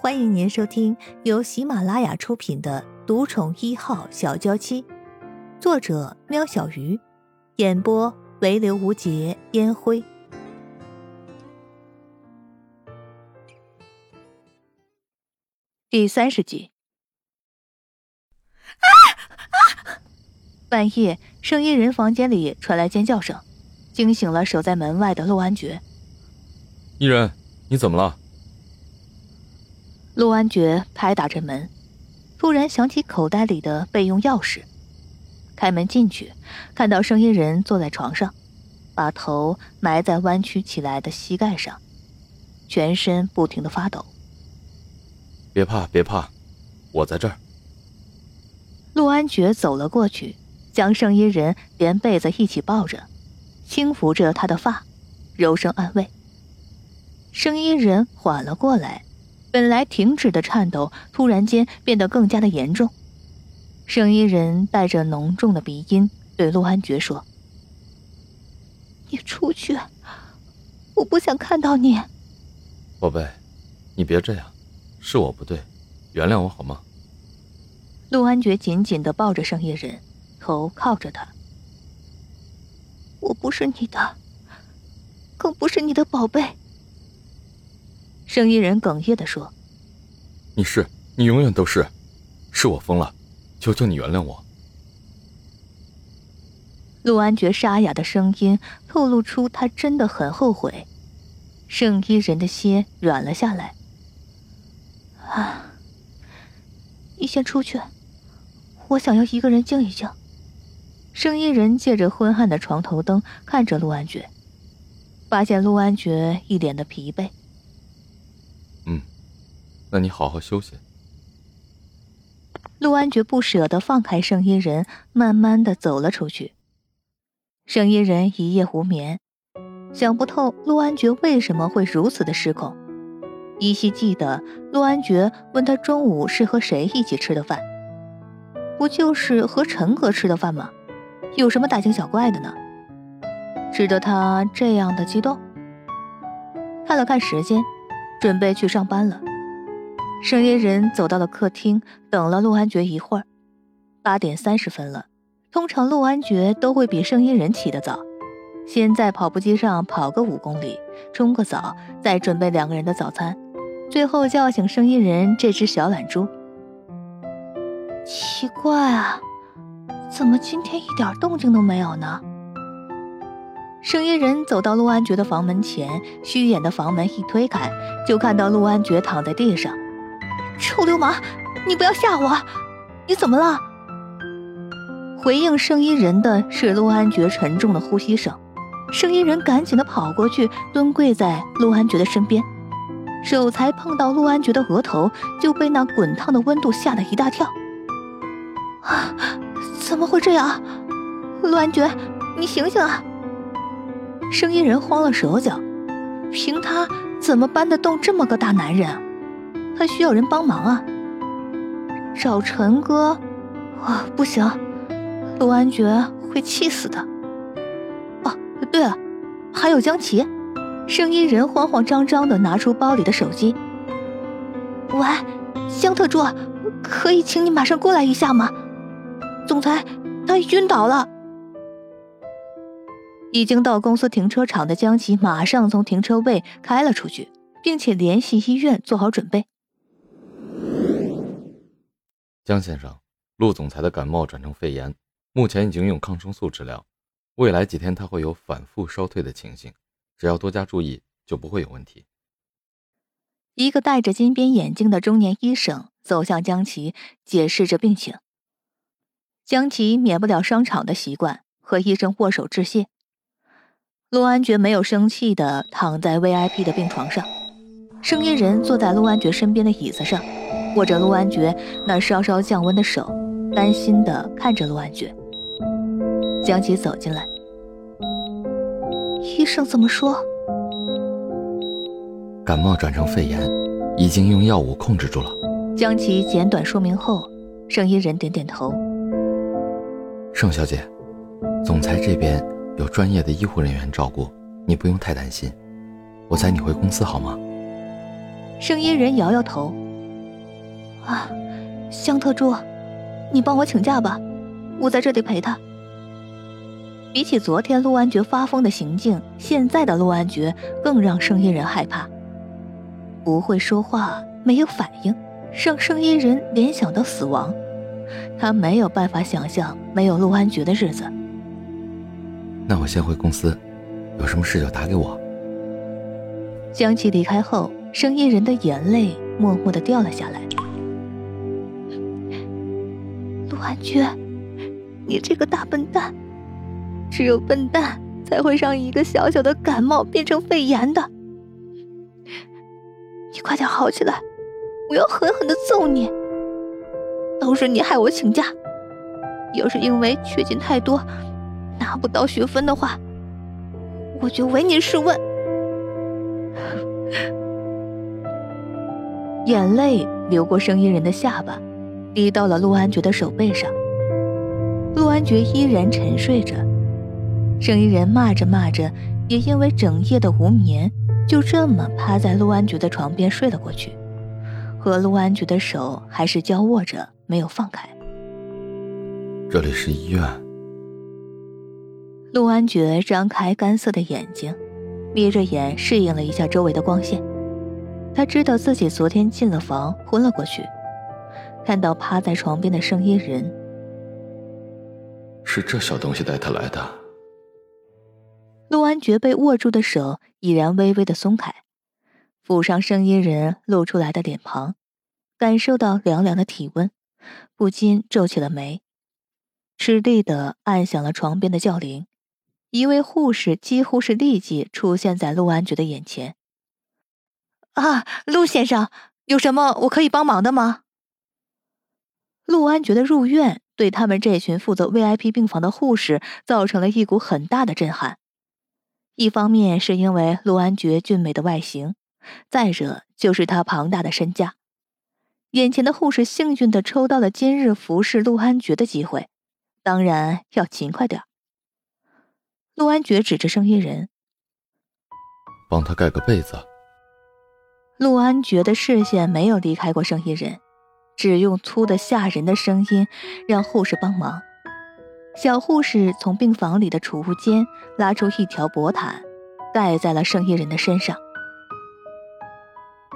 欢迎您收听由喜马拉雅出品的《独宠一号小娇妻》，作者：喵小鱼，演播：唯刘无节烟灰。第三十集。啊啊！半夜，声音人房间里传来尖叫声，惊醒了守在门外的陆安觉。伊人，你怎么了？陆安觉拍打着门，突然想起口袋里的备用钥匙，开门进去，看到声音人坐在床上，把头埋在弯曲起来的膝盖上，全身不停的发抖。别怕，别怕，我在这儿。陆安觉走了过去，将声音人连被子一起抱着，轻抚着他的发，柔声安慰。声音人缓了过来。本来停止的颤抖，突然间变得更加的严重。声音人带着浓重的鼻音对陆安觉说：“你出去，我不想看到你。”宝贝，你别这样，是我不对，原谅我好吗？陆安觉紧紧的抱着声音人，头靠着他。我不是你的，更不是你的宝贝。声音人哽咽的说：“你是，你永远都是，是我疯了，求求你原谅我。”陆安觉沙哑的声音透露出他真的很后悔。圣衣人的心软了下来。啊，你先出去，我想要一个人静一静。圣衣人借着昏暗的床头灯看着陆安觉，发现陆安觉一脸的疲惫。那你好好休息。陆安觉不舍得放开圣衣人，慢慢的走了出去。圣衣人一夜无眠，想不透陆安觉为什么会如此的失控。依稀记得陆安觉问他中午是和谁一起吃的饭，不就是和陈哥吃的饭吗？有什么大惊小怪的呢？值得他这样的激动？看了看时间，准备去上班了。声音人走到了客厅，等了陆安觉一会儿，八点三十分了。通常陆安觉都会比声音人起得早，先在跑步机上跑个五公里，冲个澡，再准备两个人的早餐，最后叫醒声音人这只小懒猪。奇怪啊，怎么今天一点动静都没有呢？声音人走到陆安觉的房门前，虚掩的房门一推开，就看到陆安觉躺在地上。臭流氓，你不要吓我！你怎么了？回应声音人的是陆安觉沉重的呼吸声。声音人赶紧的跑过去，蹲跪在陆安觉的身边，手才碰到陆安觉的额头，就被那滚烫的温度吓了一大跳。啊！怎么会这样？陆安觉，你醒醒啊！声音人慌了手脚，凭他怎么搬得动这么个大男人？他需要人帮忙啊！找陈哥，啊，不行，陆安觉会气死的。哦，对了，还有江琪。声音人慌慌张张的拿出包里的手机。喂，江特助，可以请你马上过来一下吗？总裁他晕倒了。已经到公司停车场的江琪马上从停车位开了出去，并且联系医院做好准备。江先生，陆总裁的感冒转成肺炎，目前已经用抗生素治疗，未来几天他会有反复烧退的情形，只要多加注意，就不会有问题。一个戴着金边眼镜的中年医生走向江琪，解释着病情。江琪免不了商场的习惯，和医生握手致谢。陆安觉没有生气的躺在 VIP 的病床上，声音人坐在陆安觉身边的椅子上。握着陆安觉那稍稍降温的手，担心的看着陆安觉。江琪走进来，医生怎么说？感冒转成肺炎，已经用药物控制住了。江琪简短说明后，盛医人点点头。盛小姐，总裁这边有专业的医护人员照顾，你不用太担心。我载你回公司好吗？盛医人摇摇头。啊，香特助，你帮我请假吧，我在这里陪他。比起昨天陆安觉发疯的行径，现在的陆安觉更让圣衣人害怕。不会说话，没有反应，让圣衣人联想到死亡。他没有办法想象没有陆安觉的日子。那我先回公司，有什么事就打给我。江琪离开后，圣衣人的眼泪默默的掉了下来。婉君，你这个大笨蛋！只有笨蛋才会让一个小小的感冒变成肺炎的。你快点好起来，我要狠狠的揍你！都是你害我请假，要是因为缺勤太多拿不到学分的话，我就唯你是问。眼泪流过声音人的下巴，滴到了陆安觉的手背上。陆安觉依然沉睡着。生意人骂着骂着，也因为整夜的无眠，就这么趴在陆安觉的床边睡了过去，和陆安觉的手还是交握着，没有放开。这里是医院。陆安觉张开干涩的眼睛，眯着眼适应了一下周围的光线。他知道自己昨天进了房，昏了过去。看到趴在床边的生意人，是这小东西带他来的。陆安觉被握住的手已然微微的松开，抚上声音人露出来的脸庞，感受到凉凉的体温，不禁皱起了眉，吃力的按响了床边的叫铃。一位护士几乎是立即出现在陆安觉的眼前。啊，陆先生，有什么我可以帮忙的吗？陆安觉的入院对他们这群负责 VIP 病房的护士造成了一股很大的震撼。一方面是因为陆安觉俊美的外形，再者就是他庞大的身价。眼前的护士幸运的抽到了今日服侍陆安觉的机会，当然要勤快点陆安觉指着生意人，帮他盖个被子。陆安觉的视线没有离开过生意人，只用粗的吓人的声音让护士帮忙。小护士从病房里的储物间拉出一条薄毯，盖在了圣衣人的身上。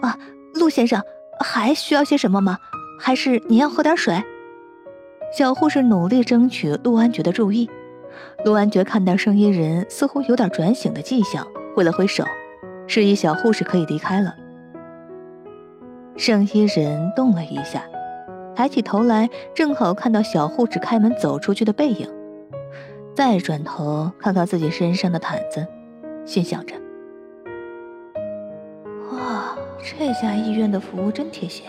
啊，陆先生，还需要些什么吗？还是您要喝点水？小护士努力争取陆安觉的注意。陆安觉看到圣衣人似乎有点转醒的迹象，挥了挥手，示意小护士可以离开了。圣衣人动了一下。抬起头来，正好看到小护士开门走出去的背影，再转头看看自己身上的毯子，心想着：“哇，这家医院的服务真贴心。”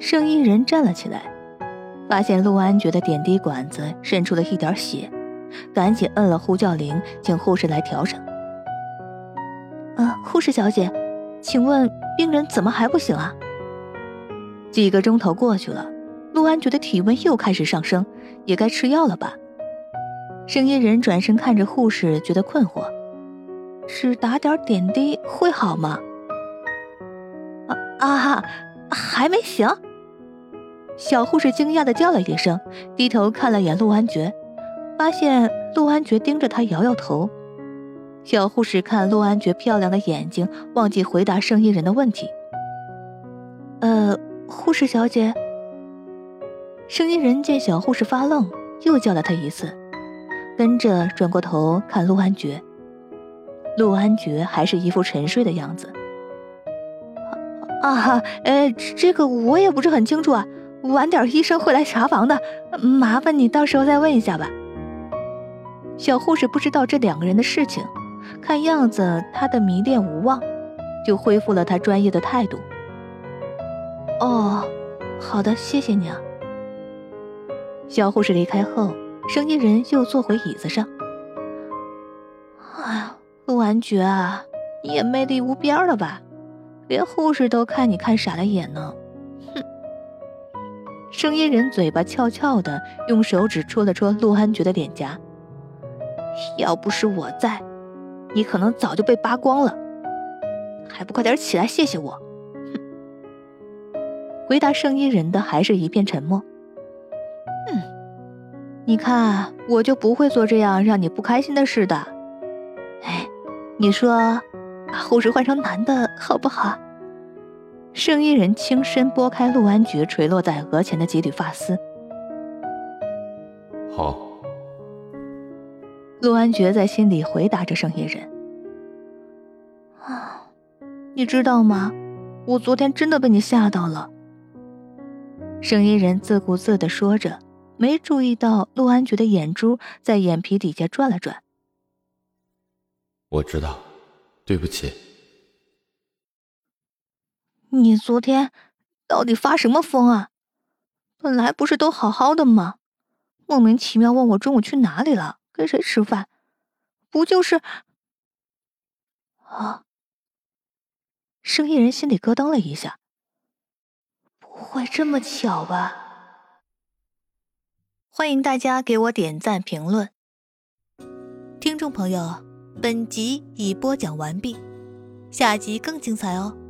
生意人站了起来，发现陆安觉的点滴管子渗出了一点血，赶紧摁了呼叫铃，请护士来调整。啊，护士小姐，请问病人怎么还不醒啊？几个钟头过去了，陆安觉的体温又开始上升，也该吃药了吧？声音人转身看着护士，觉得困惑：是打点点滴会好吗？啊啊，还没醒！小护士惊讶的叫了一声，低头看了眼陆安觉，发现陆安觉盯着他，摇摇头。小护士看陆安觉漂亮的眼睛，忘记回答声音人的问题。呃。护士小姐，声音人见小护士发愣，又叫了她一次，跟着转过头看陆安觉。陆安觉还是一副沉睡的样子。啊哈，呃，这个我也不是很清楚啊，晚点医生会来查房的，麻烦你到时候再问一下吧。小护士不知道这两个人的事情，看样子他的迷恋无望，就恢复了他专业的态度。哦，好的，谢谢你啊。小护士离开后，声音人又坐回椅子上。哎呀，陆安觉啊，你也魅力无边了吧？连护士都看你看傻了眼呢。哼！声音人嘴巴翘翘的，用手指戳了戳陆安觉的脸颊。要不是我在，你可能早就被扒光了。还不快点起来谢谢我！回答圣衣人的还是一片沉默。嗯，你看，我就不会做这样让你不开心的事的。哎，你说，把护士换成男的好不好？圣衣人轻身拨开陆安觉垂落在额前的几缕发丝。好。陆安觉在心里回答着圣衣人。啊，你知道吗？我昨天真的被你吓到了。圣衣人自顾自的说着，没注意到陆安觉的眼珠在眼皮底下转了转。我知道，对不起。你昨天到底发什么疯啊？本来不是都好好的吗？莫名其妙问我中午去哪里了，跟谁吃饭？不就是啊？生意人心里咯噔了一下，不会这么巧吧？欢迎大家给我点赞评论。听众朋友，本集已播讲完毕，下集更精彩哦。